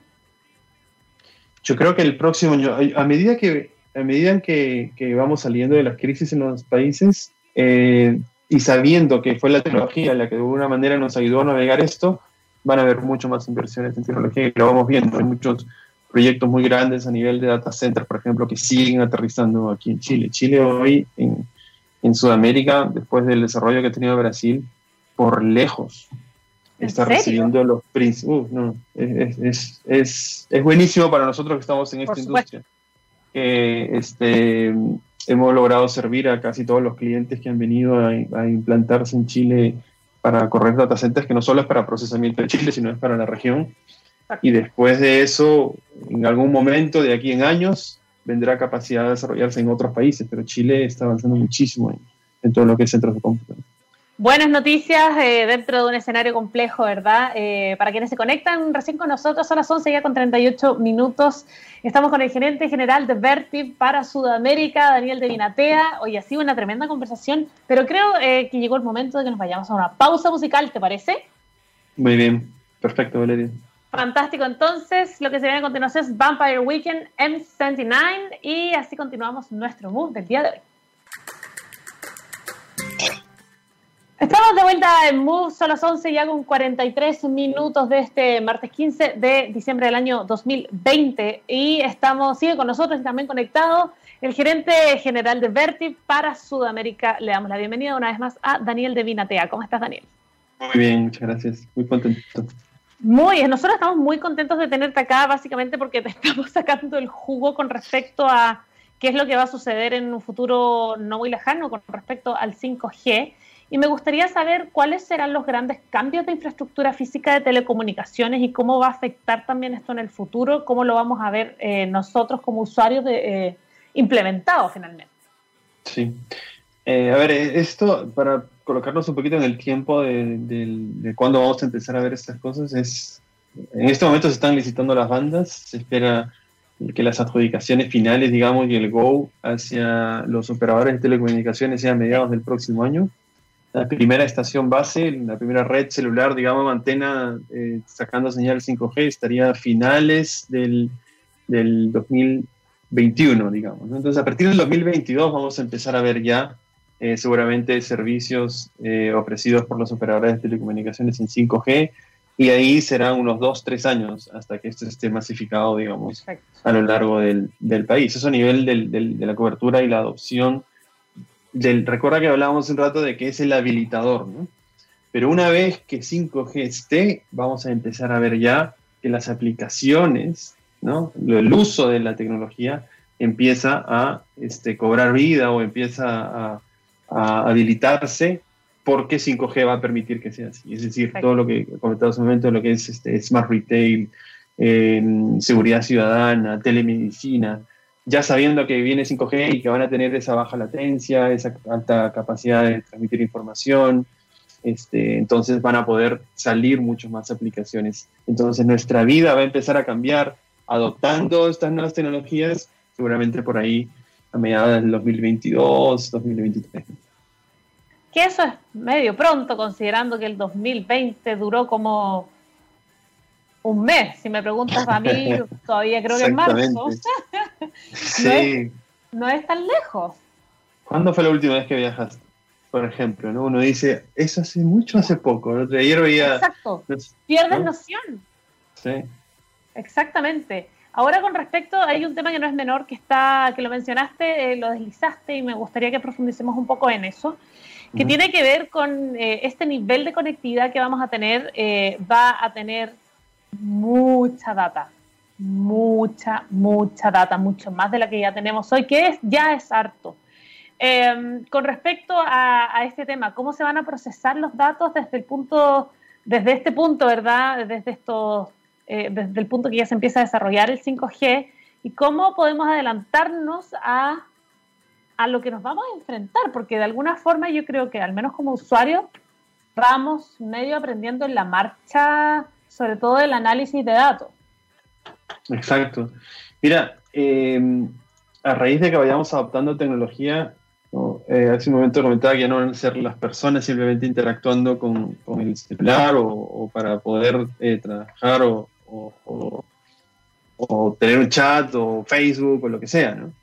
yo creo que el próximo año, a medida que, a medida que, que vamos saliendo de las crisis en los países eh, y sabiendo que fue la tecnología la que de alguna manera nos ayudó a navegar esto, van a haber mucho más inversiones en tecnología y lo vamos viendo. Hay muchos proyectos muy grandes a nivel de data centers, por ejemplo, que siguen aterrizando aquí en Chile. Chile hoy en, en Sudamérica, después del desarrollo que ha tenido Brasil, por lejos está recibiendo los. Uh, no, es, es, es, es, buenísimo para nosotros que estamos en esta industria. este, hemos logrado servir a casi todos los clientes que han venido a, implantarse en Chile para correr data centers, que no solo es para procesamiento de Chile, sino es para la región. Y después de eso, en algún momento, de aquí en años, vendrá capacidad de desarrollarse en otros países, pero Chile está avanzando muchísimo en, en todo lo que es centros de computación. Buenas noticias eh, dentro de un escenario complejo, ¿verdad? Eh, para quienes se conectan recién con nosotros, son las 11 ya con 38 minutos. Estamos con el gerente general de Vertiv para Sudamérica, Daniel de Vinatea. Hoy ha sido una tremenda conversación, pero creo eh, que llegó el momento de que nos vayamos a una pausa musical, ¿te parece? Muy bien, perfecto, Valeria. Fantástico, entonces lo que se viene a continuación es Vampire Weekend M79 y así continuamos nuestro move del día de hoy. De vuelta en Move, son las 11 ya con 43 minutos de este martes 15 de diciembre del año 2020 y estamos, sigue con nosotros y también conectado el gerente general de Vertiv para Sudamérica. Le damos la bienvenida una vez más a Daniel de Vinatea. ¿Cómo estás, Daniel? Muy bien, muchas gracias. Muy contento. Muy bien, nosotros estamos muy contentos de tenerte acá, básicamente porque te estamos sacando el jugo con respecto a qué es lo que va a suceder en un futuro no muy lejano con respecto al 5G. Y me gustaría saber cuáles serán los grandes cambios de infraestructura física de telecomunicaciones y cómo va a afectar también esto en el futuro, cómo lo vamos a ver eh, nosotros como usuarios de, eh, implementado finalmente. Sí. Eh, a ver, esto, para colocarnos un poquito en el tiempo de, de, cuándo vamos a empezar a ver estas cosas, es en este momento se están licitando las bandas, se espera que las adjudicaciones finales, digamos, y el go hacia los operadores de telecomunicaciones sea a mediados del próximo año la primera estación base, la primera red celular, digamos, antena eh, sacando señal 5G, estaría a finales del, del 2021, digamos. Entonces, a partir del 2022 vamos a empezar a ver ya eh, seguramente servicios eh, ofrecidos por los operadores de telecomunicaciones en 5G. Y ahí serán unos dos, tres años hasta que esto esté masificado, digamos, a lo largo del, del, país. Eso a nivel del, de la cobertura y la adopción. Recuerda que hablábamos un rato de que es el habilitador, ¿no? Pero una vez que 5G esté, vamos a empezar a ver ya que las aplicaciones, ¿no? el uso de la tecnología empieza a este, cobrar vida o empieza a, habilitarse porque 5G va a permitir que sea así. Es decir, todo lo que he comentado hace un momento, lo que es este, Smart Retail, seguridad ciudadana, telemedicina, ya sabiendo que viene 5G y que van a tener esa baja latencia, esa alta capacidad de transmitir información, este, entonces van a poder salir muchas más aplicaciones. Entonces nuestra vida va a empezar a cambiar adoptando estas nuevas tecnologías, seguramente por ahí a mediados del 2022, 2023. Que eso es medio pronto, considerando que el 2020 duró como un mes. Si me preguntas a mí, todavía creo que es marzo. sí. no es tan lejos. ¿Cuándo fue la última vez que viajaste? por ejemplo, ¿no? Uno dice, eso hace mucho, hace poco. Ayer veía... Exacto, pierdes noción. Sí. Exactamente. Ahora con respecto, hay un tema que no es menor, que está, que lo mencionaste, eh, lo deslizaste y me gustaría que profundicemos un poco en eso, que tiene que ver con eh, este nivel de conectividad que vamos a tener, eh, va a tener mucha data, mucha, mucha data, mucho más de la que ya tenemos hoy, que es, ya es harto. Em, con respecto a, este tema, ¿cómo se van a procesar los datos desde el punto, desde este punto, verdad? Desde estos, eh, desde el punto que ya se empieza a desarrollar el 5G y cómo podemos adelantarnos a, a lo que nos vamos a enfrentar, porque de alguna forma yo creo que al menos como usuario vamos medio aprendiendo en la marcha, sobre todo el análisis de datos. Exacto. Mira, em, a raíz de que vayamos adoptando tecnología, eh, hace un momento comentaba que ya no van a ser las personas simplemente interactuando con, el celular o, para poder eh, trabajar o, o, tener un chat o Facebook o lo que sea, ¿no?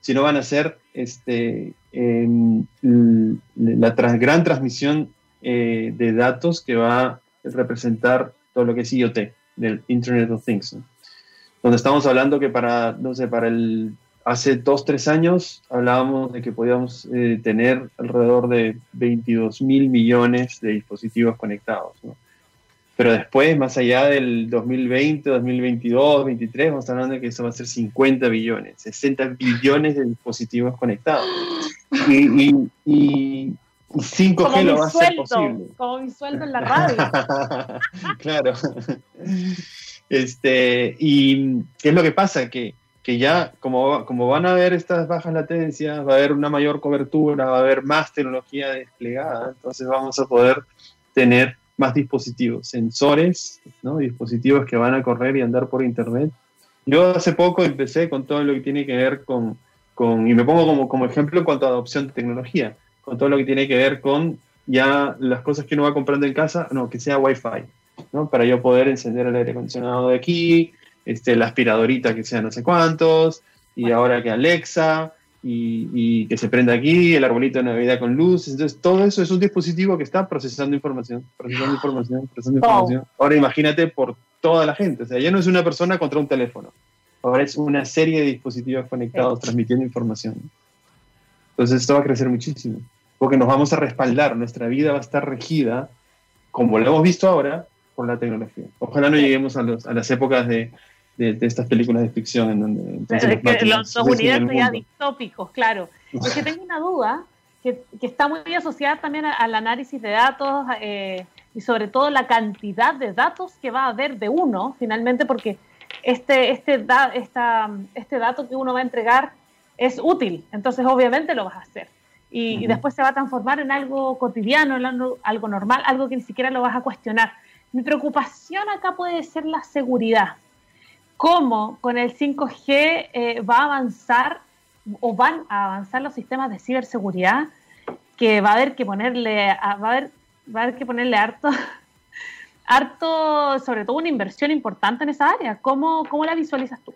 sino van a ser este, la gran transmisión eh, de datos que va a representar todo lo que es IoT, del Internet of Things. Donde estamos hablando que para, no sé, para el hace dos, tres años hablábamos de que podíamos eh, tener alrededor de 22 mil millones de dispositivos conectados. Pero después, más allá del 2020, 2022, 2023, vamos hablando de que eso va a ser 50 billones, 60 billones de dispositivos conectados. Y, y, 5G lo va a hacer posible. Como mi sueldo en la radio. claro. Este, y ¿qué es lo que pasa? Que que ya como, como van a haber estas bajas latencias, va a haber una mayor cobertura, va a haber más tecnología desplegada, entonces vamos a poder tener más dispositivos, sensores, ¿no? dispositivos que van a correr y andar por internet. Yo hace poco empecé con todo lo que tiene que ver con, con y me pongo como, como ejemplo en cuanto a adopción de tecnología, con todo lo que tiene que ver con ya las cosas que uno va comprando en casa, no, que sea Wi-Fi, ¿no? para yo poder encender el aire acondicionado de aquí, este, la aspiradorita que sea no sé cuántos, y ahora que Alexa, y, que se prenda aquí, el arbolito de Navidad con luz. Entonces, todo eso es un dispositivo que está procesando información, procesando información, procesando información. Ahora imagínate por toda la gente, o sea, ya no es una persona contra un teléfono, ahora es una serie de dispositivos conectados transmitiendo información. Entonces, esto va a crecer muchísimo, porque nos vamos a respaldar, nuestra vida va a estar regida, como lo hemos visto ahora, por la tecnología. Ojalá no lleguemos a, a las épocas de de, estas películas de ficción en donde los dos universos ya distópicos, claro. Es que tengo una duda que, que está muy asociada también al análisis de datos eh, y sobre todo la cantidad de datos que va a haber de uno, finalmente, porque este, este, da, esta, este dato que uno va a entregar es útil, entonces obviamente lo vas a hacer. Y, y después se va a transformar en algo cotidiano, en algo, normal, algo que ni siquiera lo vas a cuestionar. Mi preocupación acá puede ser la seguridad cómo con el 5G eh, va a avanzar o van a avanzar los sistemas de ciberseguridad, que va a haber que ponerle, va a haber, va a haber que ponerle harto, harto, sobre todo una inversión importante en esa área. ¿Cómo, cómo la visualizas tú?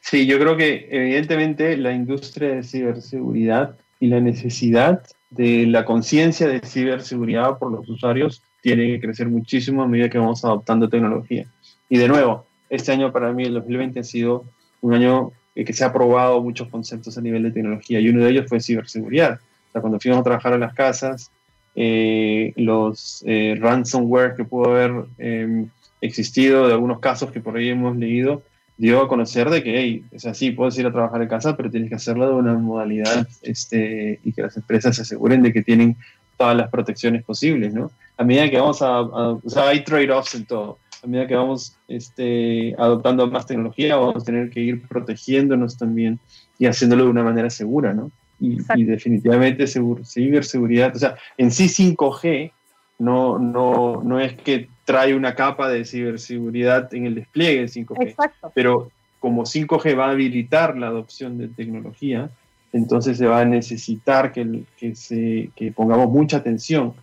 Sí, yo creo que evidentemente la industria de ciberseguridad y la necesidad de la conciencia de ciberseguridad por los usuarios tiene que crecer muchísimo a medida que vamos adoptando tecnología. Y de nuevo, este año para mí, el 2020, ha sido un año que se ha probado muchos conceptos a nivel de tecnología y uno de ellos fue ciberseguridad. O sea, cuando fuimos a trabajar en las casas, eh, los eh, ransomware que pudo haber em, existido, de algunos casos que por ahí hemos leído, dio a conocer de que, hey, es así, puedes ir a trabajar en casa, pero tienes que hacerlo de una modalidad este, y que las empresas se aseguren de que tienen todas las protecciones posibles, ¿no? A medida que vamos a, o sea, hay trade-offs en todo. A medida que vamos este, adoptando más tecnología, vamos a tener que ir protegiéndonos también y haciéndolo de una manera segura, ¿no? Y, y definitivamente ciberseguridad, o sea, en sí 5G no, no, no es que trae una capa de ciberseguridad en el despliegue de 5G, Exacto. pero como 5G va a habilitar la adopción de tecnología, entonces se va a necesitar que, que, se, que pongamos mucha atención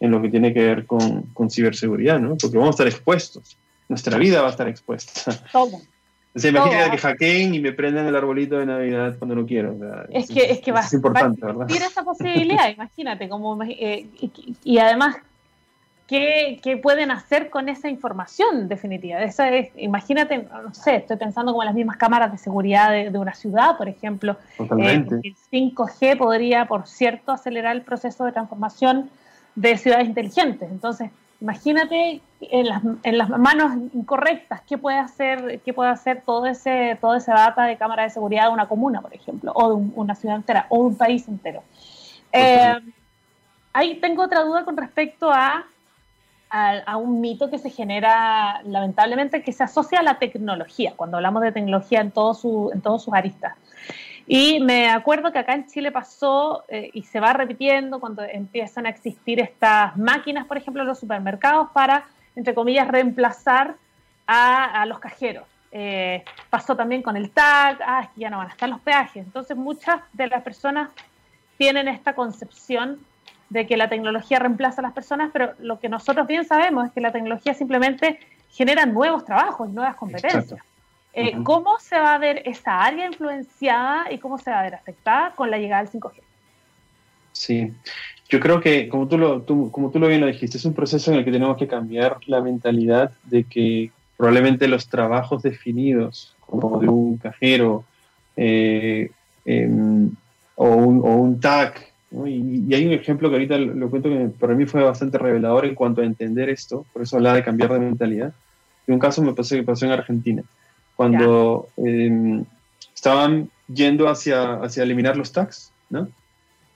en lo que tiene que ver con, con, ciberseguridad, ¿no? Porque vamos a estar expuestos, nuestra vida va a estar expuesta. Todo. O sea, imagínate que hackeen y me prendan el arbolito de Navidad cuando no quiero. es, que, es que va, es importante, ¿verdad? Tiene esa posibilidad, imagínate. Como, eh, y, además, ¿qué, ¿qué, pueden hacer con esa información definitiva? Esa es, imagínate, no sé, estoy pensando como las mismas cámaras de seguridad de, de una ciudad, por ejemplo. Totalmente. Eh, el 5G podría, por cierto, acelerar el proceso de transformación de ciudades inteligentes. Entonces, imagínate en las, en las manos incorrectas qué puede hacer, qué puede hacer todo ese, toda esa data de cámara de seguridad de una comuna, por ejemplo, o de una ciudad entera, o de un país entero. Eh, ahí tengo otra duda con respecto a, a, un mito que se genera, lamentablemente, que se asocia a la tecnología, cuando hablamos de tecnología en, todo su, en todos sus aristas. Y me acuerdo que acá en Chile pasó eh, y se va repitiendo cuando empiezan a existir estas máquinas, por ejemplo, en los supermercados para, entre comillas, reemplazar a, los cajeros. Eh, pasó también con el tag, ah, es que ya no van a estar los peajes. Entonces muchas de las personas tienen esta concepción de que la tecnología reemplaza a las personas, pero lo que nosotros bien sabemos es que la tecnología simplemente genera nuevos trabajos, nuevas competencias. Eh, ¿Cómo se va a ver esa área influenciada y cómo se va a ver afectada con la llegada del 5G? Sí, yo creo que, como tú, lo, como tú lo bien lo dijiste, es un proceso en el que tenemos que cambiar la mentalidad de que probablemente los trabajos definidos, como de un cajero eh, em, o, un, o, un, tag, y, hay un ejemplo que ahorita lo, cuento que para mí fue bastante revelador en cuanto a entender esto, por eso hablaba de cambiar de mentalidad. Y un caso me pasó que pasó en Argentina cuando em, estaban yendo hacia, hacia eliminar los tags, ¿no?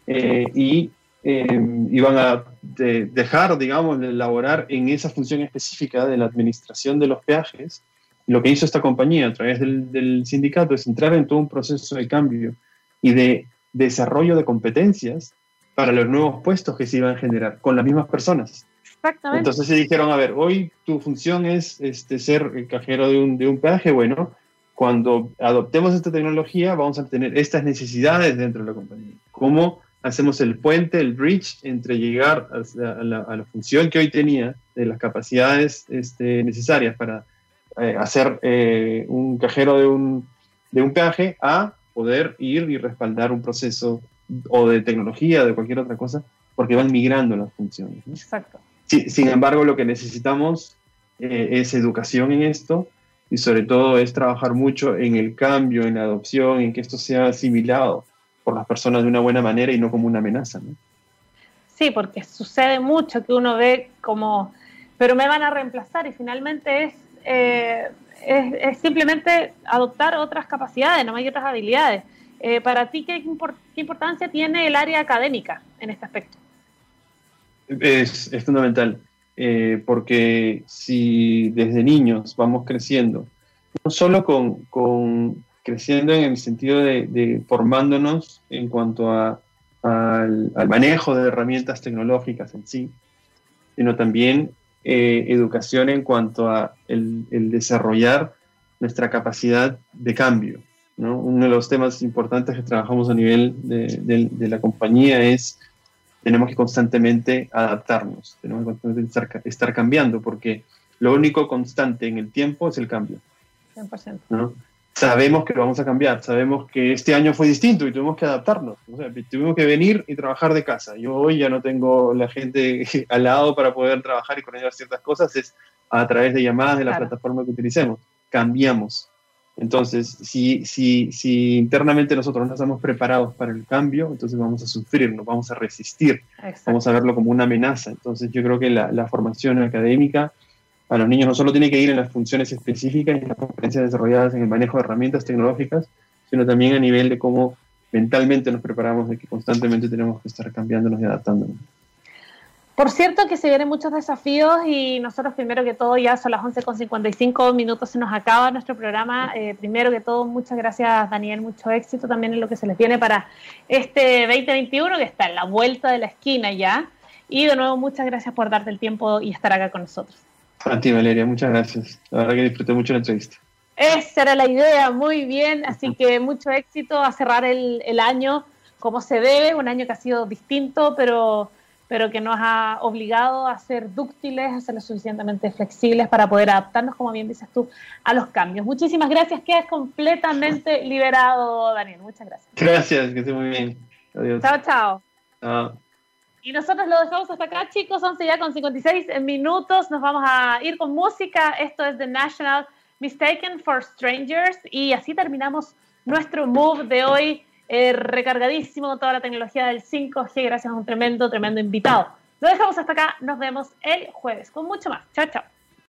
Eh, y em, iban a dejar, digamos, de elaborar en esa función específica de la administración de los peajes. Lo que hizo esta compañía a través del, del sindicato es entrar en todo un proceso de cambio y de desarrollo de competencias para los nuevos puestos que se iban a generar con las mismas personas. Entonces se dijeron, a ver, hoy tu función es este, ser el cajero de un, de un peaje. Bueno, cuando adoptemos esta tecnología vamos a tener estas necesidades dentro de la compañía. ¿Cómo hacemos el puente, el bridge entre llegar a, la, función que hoy tenía, de las capacidades este, necesarias para eh, hacer eh, un cajero de un, de un peaje, a poder ir y respaldar un proceso o de tecnología, de cualquier otra cosa, porque van migrando las funciones. Exacto sin embargo, lo que necesitamos eh, es educación en esto y sobre todo es trabajar mucho en el cambio, en la adopción, en que esto sea asimilado por las personas de una buena manera y no como una amenaza. Sí, porque sucede mucho que uno ve como, pero me van a reemplazar y finalmente es, eh, es, simplemente adoptar otras capacidades, no hay otras habilidades. Eh, para ti, ¿qué, ¿qué importancia tiene el área académica en este aspecto? Es, fundamental, eh, porque si desde niños vamos creciendo, no solo con, creciendo en el sentido de, formándonos en cuanto a, al, manejo de herramientas tecnológicas en sí, sino también eh, educación en cuanto a el, desarrollar nuestra capacidad de cambio. Uno de los temas importantes que trabajamos a nivel de la compañía es tenemos que constantemente adaptarnos, tenemos que constantemente estar, cambiando, porque lo único constante en el tiempo es el cambio. 100%. Sabemos que lo vamos a cambiar, sabemos que este año fue distinto y tuvimos que adaptarnos. tuvimos que venir y trabajar de casa. Yo hoy ya no tengo la gente al lado para poder trabajar y coordinar ciertas cosas, es a través de llamadas de la plataforma que utilicemos. Cambiamos. Entonces, si, si, si internamente nosotros no estamos preparados para el cambio, entonces vamos a sufrir, nos vamos a resistir, vamos a verlo como una amenaza. Entonces, yo creo que la, la formación académica a los niños no solo tiene que ir en las funciones específicas y las competencias desarrolladas en el manejo de herramientas tecnológicas, sino también a nivel de cómo mentalmente nos preparamos, de que constantemente tenemos que estar cambiándonos y adaptándonos. Por cierto que se vienen muchos desafíos y nosotros primero que todo ya son las 11.55 minutos, se nos acaba nuestro programa. Eh, primero que todo, muchas gracias Daniel, mucho éxito también en lo que se les viene para este 2021 que está en la vuelta de la esquina ya. Y de nuevo, muchas gracias por darte el tiempo y estar acá con nosotros. A ti, Valeria, muchas gracias. La verdad que disfruté mucho la entrevista. Esa era la idea, muy bien. Así que mucho éxito a cerrar el, año como se debe, un año que ha sido distinto, pero, pero que nos ha obligado a ser dúctiles, a ser lo suficientemente flexibles para poder adaptarnos, como bien dices tú, a los cambios. Muchísimas gracias, quedas completamente liberado, Daniel. Muchas gracias. Gracias, que esté muy bien. Adiós. Chao, chao. Chao. Y nosotros lo dejamos hasta acá, chicos, 11 ya con 56 minutos. Nos vamos a ir con música. Esto es The National Mistaken for Strangers. Y así terminamos nuestro move de hoy, eh, recargadísimo con toda la tecnología del 5G, gracias a un tremendo, tremendo invitado. Lo dejamos hasta acá. Nos vemos el jueves con mucho más. Chao, chao.